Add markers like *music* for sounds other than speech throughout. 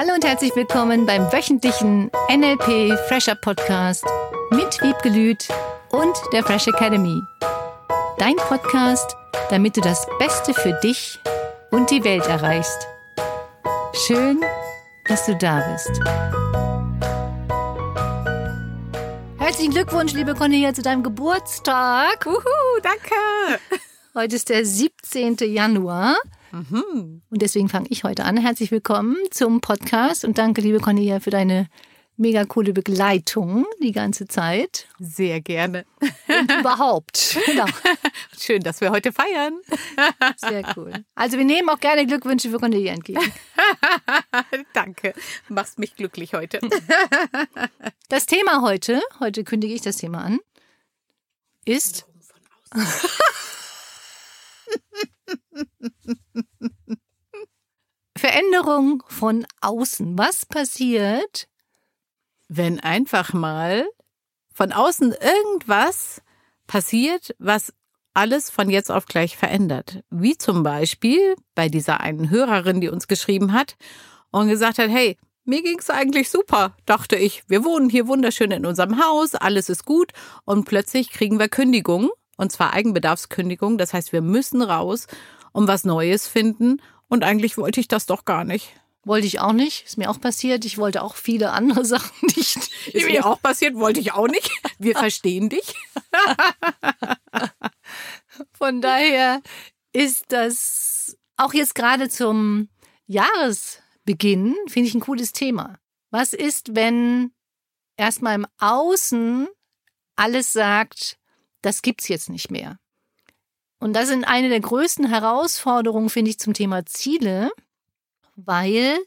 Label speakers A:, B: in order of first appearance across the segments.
A: Hallo und herzlich willkommen beim wöchentlichen NLP Fresher Podcast mit Wiebke Lüth und der Fresh Academy. Dein Podcast, damit du das Beste für dich und die Welt erreichst. Schön, dass du da bist. Herzlichen Glückwunsch, liebe Cornelia, zu deinem Geburtstag.
B: Uhu, danke.
A: Heute ist der 17. Januar. Mhm. Und deswegen fange ich heute an. Herzlich willkommen zum Podcast und danke, liebe Cornelia, für deine mega coole Begleitung die ganze Zeit.
B: Sehr gerne.
A: Und überhaupt. *laughs* Genau.
B: Schön, dass wir heute feiern.
A: Sehr cool. Also wir nehmen auch gerne Glückwünsche für Cornelia entgegen. *laughs*
B: Danke. Machst mich glücklich heute.
A: Das Thema heute, heute kündige ich das Thema an, ist. *laughs* Veränderung von außen. Was passiert,
B: wenn einfach mal von außen irgendwas passiert, was alles von jetzt auf gleich verändert? Wie zum Beispiel bei dieser einen Hörerin, die uns geschrieben hat und gesagt hat, hey, mir ging's eigentlich super, dachte ich. Wir wohnen hier wunderschön in unserem Haus, alles ist gut und plötzlich kriegen wir Kündigung und zwar Eigenbedarfskündigung. Das heißt, wir müssen raus und was Neues finden und eigentlich wollte ich das doch gar nicht.
A: Wollte ich auch nicht. Ist mir auch passiert. Ich wollte auch viele andere *laughs* Sachen nicht.
B: Ist mir auch passiert, wollte ich auch nicht. Wir verstehen dich. *laughs*
A: Von daher ist das auch jetzt gerade zum Jahresbeginn, finde ich ein cooles Thema. Was ist, wenn erstmal im Außen alles sagt, das gibt's jetzt nicht mehr? Und das sind eine der größten Herausforderungen, finde ich, zum Thema Ziele, weil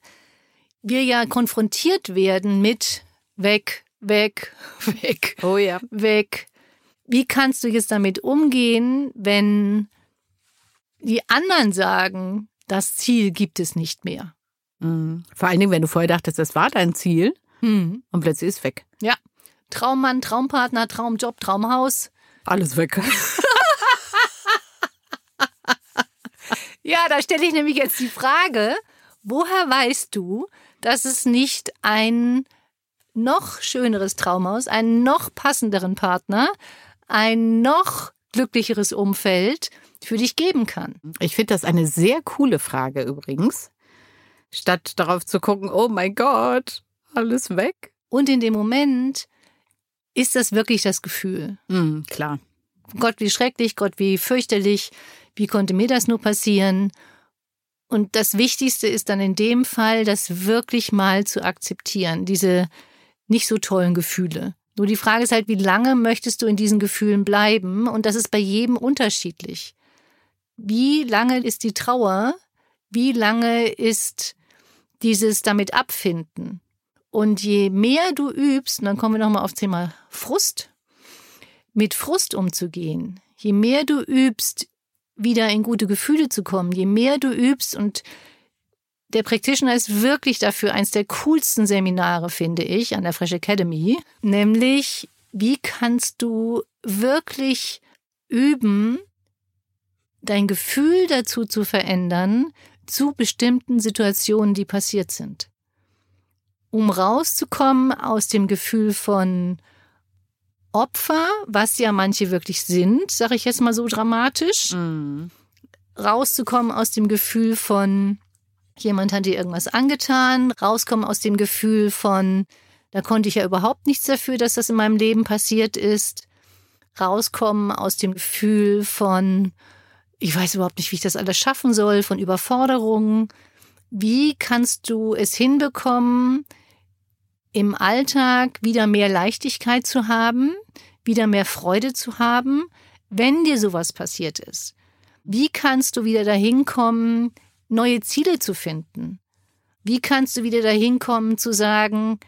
A: wir ja konfrontiert werden mit weg, weg, *laughs* weg,
B: oh ja.
A: weg. Wie kannst du jetzt damit umgehen, wenn die anderen sagen, das Ziel gibt es nicht mehr?
B: Mhm. Vor allen Dingen, wenn du vorher dachtest, das war dein Ziel mhm. und plötzlich ist es weg.
A: Ja. Traummann, Traumpartner, Traumjob, Traumhaus.
B: Alles weg.
A: ja, da stelle ich nämlich jetzt die Frage, woher weißt du, dass es nicht ein noch schöneres Traumhaus, einen noch passenderen Partner, ein noch glücklicheres Umfeld für dich geben kann?
B: Ich finde das eine sehr coole Frage übrigens. Statt darauf zu gucken, oh mein Gott, alles weg.
A: Und in dem Moment ist das wirklich das Gefühl.
B: Mm, klar.
A: Gott, wie schrecklich, Gott, wie fürchterlich, wie konnte mir das nur passieren? Und das Wichtigste ist dann in dem Fall, das wirklich mal zu akzeptieren, diese nicht so tollen Gefühle. Nur die Frage ist halt, wie lange möchtest du in diesen Gefühlen bleiben? Und das ist bei jedem unterschiedlich. Wie lange ist die Trauer? Wie lange ist dieses damit abfinden? Und je mehr du übst, und dann kommen wir nochmal aufs Thema Frust, mit Frust umzugehen, je mehr du übst, wieder in gute Gefühle zu kommen, je mehr du übst und der Practitioner ist wirklich dafür eins der coolsten Seminare, finde ich, an der Fresh Academy. Nämlich, wie kannst du wirklich üben, dein Gefühl dazu zu verändern, zu bestimmten Situationen, die passiert sind. Um rauszukommen aus dem Gefühl von Opfer, was ja manche wirklich sind, sage ich jetzt mal so dramatisch, mm. rauszukommen aus dem Gefühl von, jemand hat dir irgendwas angetan, rauskommen aus dem Gefühl von, da konnte ich ja überhaupt nichts dafür, dass das in meinem Leben passiert ist, rauskommen aus dem Gefühl von, ich weiß überhaupt nicht, wie ich das alles schaffen soll, von Überforderungen. Wie kannst du es hinbekommen, im Alltag wieder mehr Leichtigkeit zu haben, wieder mehr Freude zu haben, wenn dir sowas passiert ist? Wie kannst du wieder dahin kommen, neue Ziele zu finden? Wie kannst du wieder dahin kommen zu sagen,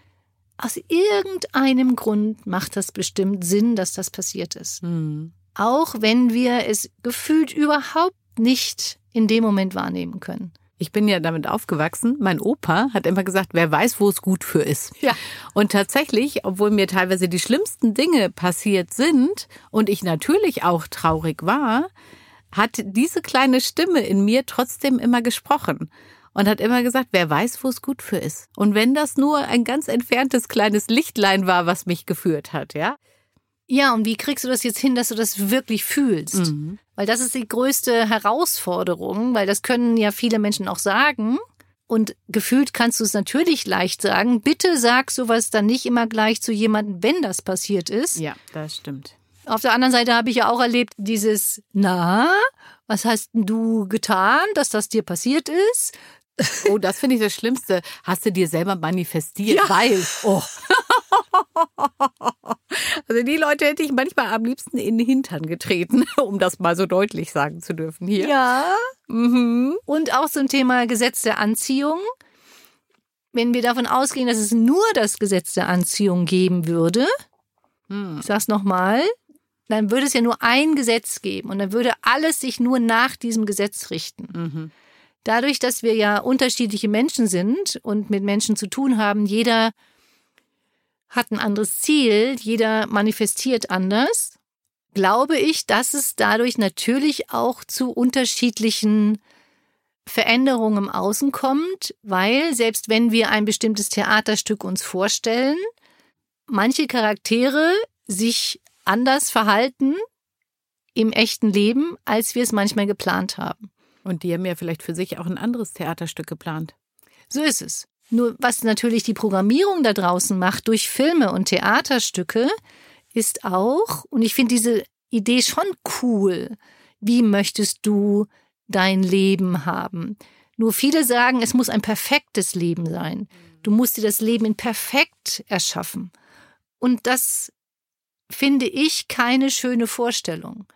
A: aus irgendeinem Grund macht das bestimmt Sinn, dass das passiert ist. Mhm. Auch wenn wir es gefühlt überhaupt nicht in dem Moment wahrnehmen können.
B: Ich bin ja damit aufgewachsen. Mein Opa hat immer gesagt, wer weiß, wo es gut für ist.
A: Ja.
B: Und tatsächlich, obwohl mir teilweise die schlimmsten Dinge passiert sind und ich natürlich auch traurig war, hat diese kleine Stimme in mir trotzdem immer gesprochen. und hat immer gesagt, wer weiß, wo es gut für ist. Und wenn das nur ein ganz entferntes kleines Lichtlein war, was mich geführt hat, ja.
A: Ja, und wie kriegst du das jetzt hin, dass du das wirklich fühlst?
B: Mhm.
A: Weil das ist die größte Herausforderung, weil das können ja viele Menschen auch sagen. Und gefühlt kannst du es natürlich leicht sagen. Bitte sag sowas dann nicht immer gleich zu jemandem, wenn das passiert ist.
B: Ja, das stimmt.
A: Auf der anderen Seite habe ich ja auch erlebt, dieses, na, was hast du getan, dass das dir passiert ist?
B: Oh, das finde ich das Schlimmste. Hast du dir selber manifestiert,
A: Ja.
B: weil. Oh. *laughs* *laughs* Also die Leute hätte ich manchmal am liebsten in den Hintern getreten, *laughs* um das mal so deutlich sagen zu dürfen hier.
A: Ja.
B: Mhm.
A: Und auch ein Thema Gesetz der Anziehung. Wenn wir davon ausgehen, dass es nur das Gesetz der Anziehung geben würde,
B: Hm.
A: ich sag's nochmal, dann würde es ja nur ein Gesetz geben und dann würde alles sich nur nach diesem Gesetz richten.
B: Mhm.
A: Dadurch, dass wir ja unterschiedliche Menschen sind und mit Menschen zu tun haben, jeder hat ein anderes Ziel, jeder manifestiert anders, glaube ich, dass es dadurch natürlich auch zu unterschiedlichen Veränderungen im Außen kommt, weil selbst wenn wir ein bestimmtes Theaterstück uns vorstellen, manche Charaktere sich anders verhalten im echten Leben, als wir es manchmal geplant haben.
B: Und die haben ja vielleicht für sich auch ein anderes Theaterstück geplant.
A: So ist es. Nur was natürlich die Programmierung da draußen macht durch Filme und Theaterstücke, ist auch, und ich finde diese Idee schon cool, wie möchtest du dein Leben haben? Nur viele sagen, es muss ein perfektes Leben sein. Du musst dir das Leben in perfekt erschaffen. Und das finde ich keine schöne Vorstellung.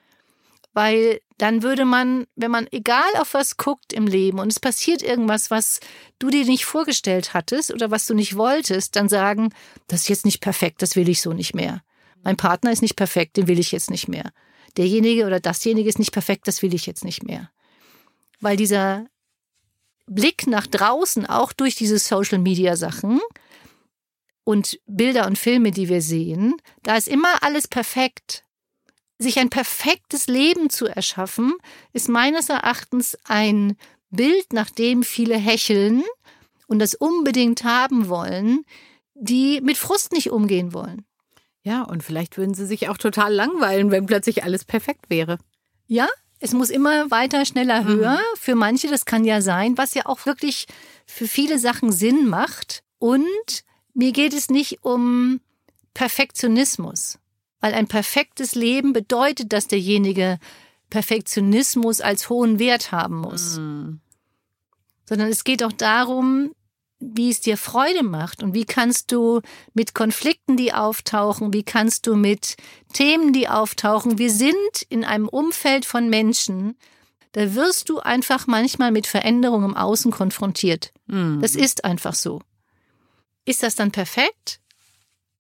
A: Weil dann würde man, wenn man egal auf was guckt im Leben und es passiert irgendwas, was du dir nicht vorgestellt hattest oder was du nicht wolltest, dann sagen, das ist jetzt nicht perfekt, das will ich so nicht mehr. Mein Partner ist nicht perfekt, den will ich jetzt nicht mehr. Derjenige oder dasjenige ist nicht perfekt, das will ich jetzt nicht mehr. Weil dieser Blick nach draußen, auch durch diese Social-Media-Sachen und Bilder und Filme, die wir sehen, da ist immer alles perfekt. Sich ein perfektes Leben zu erschaffen, ist meines Erachtens ein Bild, nach dem viele hecheln und das unbedingt haben wollen, die mit Frust nicht umgehen wollen.
B: Ja, und vielleicht würden sie sich auch total langweilen, wenn plötzlich alles perfekt wäre.
A: Ja, es muss immer weiter, schneller,
B: Mhm.
A: höher. Für manche, das kann ja sein, was ja auch wirklich für viele Sachen Sinn macht. Und mir geht es nicht um Perfektionismus, weil ein perfektes Leben bedeutet, dass derjenige Perfektionismus als hohen Wert haben muss,
B: Mhm.
A: sondern es geht auch darum, wie es dir Freude macht und wie kannst du mit Konflikten, die auftauchen, wie kannst du mit Themen, die auftauchen. Wir sind in einem Umfeld von Menschen, da wirst du einfach manchmal mit Veränderungen im Außen konfrontiert.
B: Mhm.
A: Das ist einfach so. Ist das dann perfekt?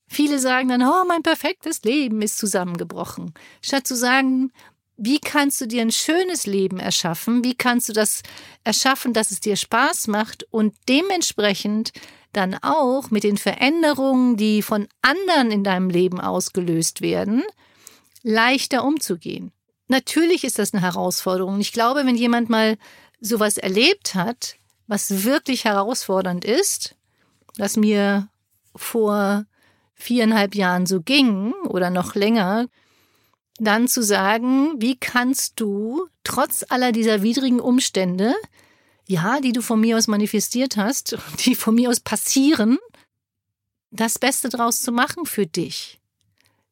A: Viele sagen dann, oh, mein perfektes Leben ist zusammengebrochen. Statt zu sagen, wie kannst du dir ein schönes Leben erschaffen? Wie kannst du das erschaffen, dass es dir Spaß macht und dementsprechend dann auch mit den Veränderungen, die von anderen in deinem Leben ausgelöst werden, leichter umzugehen? Natürlich ist das eine Herausforderung. Ich glaube, wenn jemand mal sowas erlebt hat, was wirklich herausfordernd ist, was mir vor viereinhalb Jahren so ging oder noch länger, dann zu sagen, wie kannst du trotz aller dieser widrigen Umstände, ja, die du von mir aus manifestiert hast, *laughs* die von mir aus passieren, das Beste draus zu machen für dich.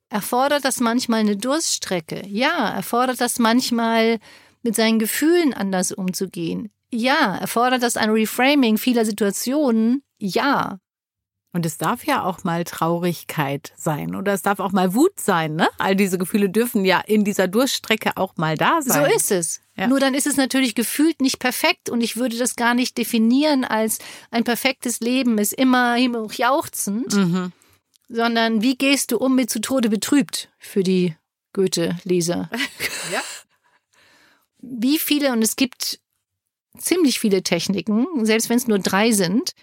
A: Erfordert das manchmal eine Durststrecke? Ja. Erfordert das manchmal mit seinen Gefühlen anders umzugehen? Ja. Erfordert das ein Reframing vieler Situationen? Ja.
B: Und es darf ja auch mal Traurigkeit sein oder es darf auch mal Wut sein, ne? All diese Gefühle dürfen ja in dieser Durchstrecke auch mal da sein.
A: So ist es.
B: Ja.
A: Nur dann ist es natürlich gefühlt nicht perfekt und ich würde das gar nicht definieren als ein perfektes Leben ist immer jauchzend,
B: Mhm.
A: sondern wie gehst du um mit zu Tode betrübt für die Goethe-Leser? *laughs*
B: Ja.
A: Wie viele, und es gibt ziemlich viele Techniken, selbst wenn es nur drei sind,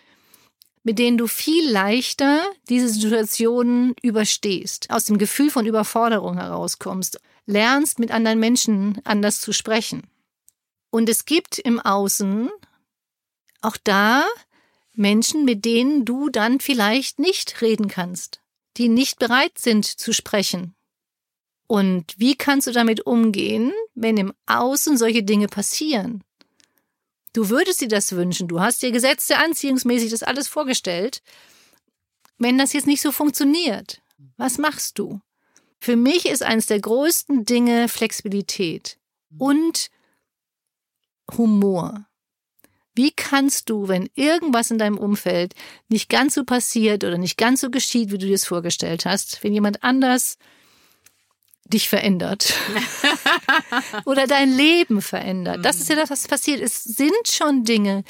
A: mit denen du viel leichter diese Situationen überstehst, aus dem Gefühl von Überforderung herauskommst, lernst mit anderen Menschen anders zu sprechen. Und es gibt im Außen auch da Menschen, mit denen du dann vielleicht nicht reden kannst, die nicht bereit sind zu sprechen. Und wie kannst du damit umgehen, wenn im Außen solche Dinge passieren? Du würdest dir das wünschen, du hast dir Gesetze anziehungsmäßig das alles vorgestellt. Wenn das jetzt nicht so funktioniert, was machst du? Für mich ist eines der größten Dinge Flexibilität und Humor. Wie kannst du, wenn irgendwas in deinem Umfeld nicht ganz so passiert oder nicht ganz so geschieht, wie du dir es vorgestellt hast, wenn jemand anders dich verändert *laughs* oder dein Leben verändert. Das ist ja das, was passiert. Es sind schon Dinge,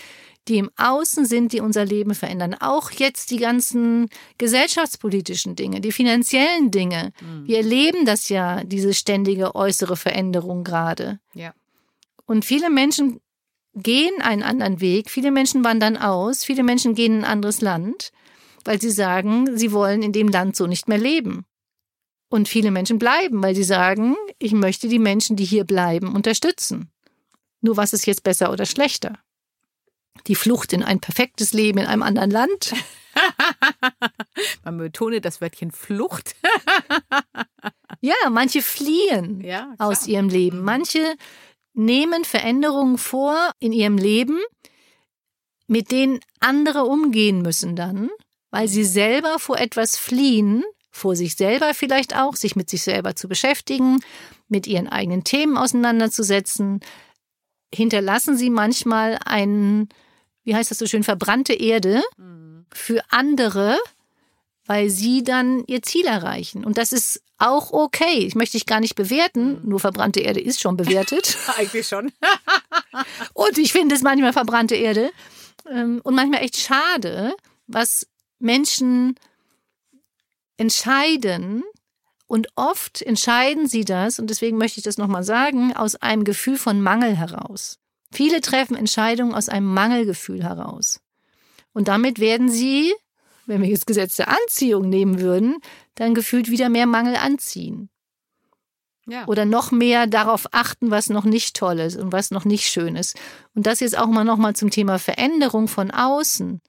A: die im Außen sind, die unser Leben verändern. Auch jetzt die ganzen gesellschaftspolitischen Dinge, die finanziellen Dinge. Mhm. Wir erleben das ja, diese ständige äußere Veränderung gerade.
B: Ja.
A: Und viele Menschen gehen einen anderen Weg. Viele Menschen wandern aus, viele Menschen gehen in ein anderes Land, weil sie sagen, sie wollen in dem Land so nicht mehr leben. Und viele Menschen bleiben, weil sie sagen, ich möchte die Menschen, die hier bleiben, unterstützen. Nur was ist jetzt besser oder schlechter? Die Flucht in ein perfektes Leben in einem anderen Land? *laughs*
B: Man betone das Wörtchen Flucht. *laughs*
A: ja, manche fliehen ja, aus ihrem Leben. Mhm. Manche nehmen Veränderungen vor in ihrem Leben, mit denen andere umgehen müssen dann, weil sie selber vor etwas fliehen, vor sich selber vielleicht auch, sich mit sich selber zu beschäftigen, mit ihren eigenen Themen auseinanderzusetzen, hinterlassen sie manchmal einen, wie heißt das so schön, verbrannte Erde mhm. für andere, weil sie dann ihr Ziel erreichen. Und das ist auch okay. Ich möchte dich gar nicht bewerten. Mhm. Nur verbrannte Erde ist schon bewertet. *laughs*
B: Eigentlich schon. *laughs*
A: und ich finde es manchmal verbrannte Erde. Ähm, und manchmal echt schade, was Menschen entscheiden. Und oft entscheiden sie das, und deswegen möchte ich das nochmal sagen, aus einem Gefühl von Mangel heraus. Viele treffen Entscheidungen aus einem Mangelgefühl heraus. Und damit werden sie wenn wir jetzt Gesetz der Anziehung nehmen würden, dann gefühlt wieder mehr Mangel anziehen. Ja. Oder noch mehr darauf achten, was noch nicht toll ist und was noch nicht schön ist. Und das jetzt auch mal nochmal zum Thema Veränderung von außen.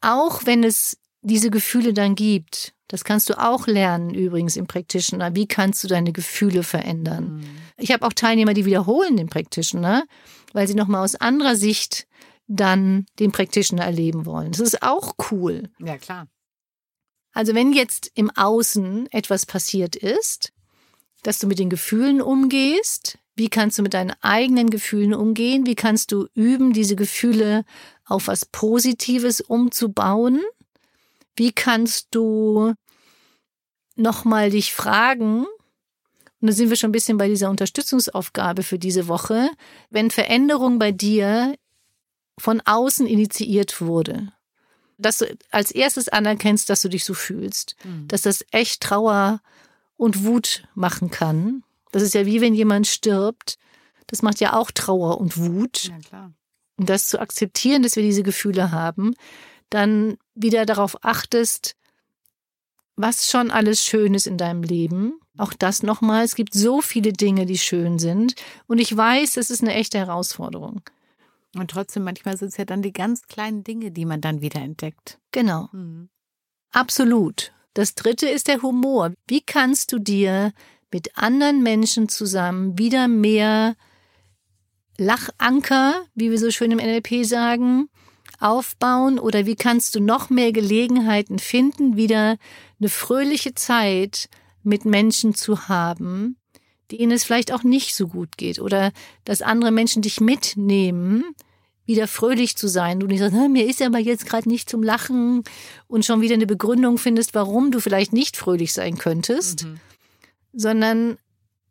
A: Auch wenn es diese Gefühle dann gibt, das kannst du auch lernen übrigens im Practitioner. Wie kannst du deine Gefühle verändern? Mhm. Ich habe auch Teilnehmer, die wiederholen den Practitioner, weil sie nochmal aus anderer Sicht dann den Practitioner erleben wollen. Das ist auch cool.
B: Ja, klar.
A: Also wenn jetzt im Außen etwas passiert ist, dass du mit den Gefühlen umgehst, wie kannst du mit deinen eigenen Gefühlen umgehen? Wie kannst du üben, diese Gefühle auf was Positives umzubauen? Wie kannst du nochmal dich fragen, und da sind wir schon ein bisschen bei dieser Unterstützungsaufgabe für diese Woche, wenn Veränderung bei dir von außen initiiert wurde. Dass du als erstes anerkennst, dass du dich so fühlst, mhm. dass das echt Trauer und Wut machen kann. Das ist ja wie wenn jemand stirbt. Das macht ja auch Trauer und Wut.
B: Ja, klar.
A: Und das zu akzeptieren, dass wir diese Gefühle haben, dann wieder darauf achtest, was schon alles schön ist in deinem Leben. Auch das nochmal. Es gibt so viele Dinge, die schön sind. Und ich weiß, es ist eine echte Herausforderung.
B: Und trotzdem, manchmal sind es ja dann die ganz kleinen Dinge, die man dann wieder entdeckt.
A: Genau. Mhm. Absolut. Das dritte ist der Humor. Wie kannst du dir mit anderen Menschen zusammen wieder mehr Lachanker, wie wir so schön im NLP sagen, aufbauen oder wie kannst du noch mehr Gelegenheiten finden, wieder eine fröhliche Zeit mit Menschen zu haben, denen es vielleicht auch nicht so gut geht oder dass andere Menschen dich mitnehmen, wieder fröhlich zu sein. Du nicht sagst, mir ist aber jetzt gerade nicht zum Lachen und schon wieder eine Begründung findest, warum du vielleicht nicht fröhlich sein könntest, mhm. sondern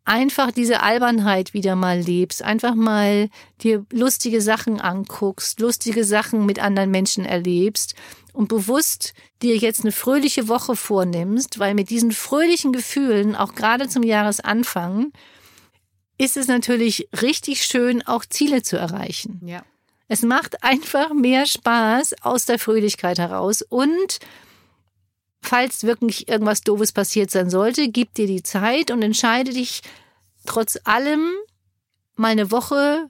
A: einfach diese Albernheit wieder mal lebst, einfach mal dir lustige Sachen anguckst, lustige Sachen mit anderen Menschen erlebst und bewusst dir jetzt eine fröhliche Woche vornimmst, weil mit diesen fröhlichen Gefühlen, auch gerade zum Jahresanfang, ist es natürlich richtig schön, auch Ziele zu erreichen.
B: Ja.
A: Es macht einfach mehr Spaß aus der Fröhlichkeit heraus und falls wirklich irgendwas Doofes passiert sein sollte, gib dir die Zeit und entscheide dich trotz allem mal eine Woche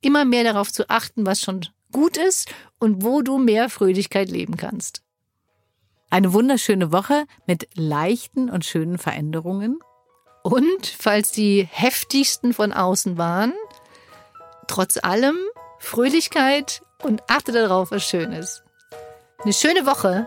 A: immer mehr darauf zu achten, was schon gut ist und wo du mehr Fröhlichkeit leben kannst.
B: Eine wunderschöne Woche mit leichten und schönen Veränderungen.
A: Und falls die heftigsten von außen waren, trotz allem Fröhlichkeit und achte darauf, was schön ist. Eine schöne Woche.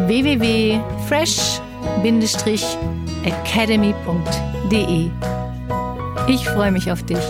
A: www.fresh-academy.de. Ich freue mich auf dich.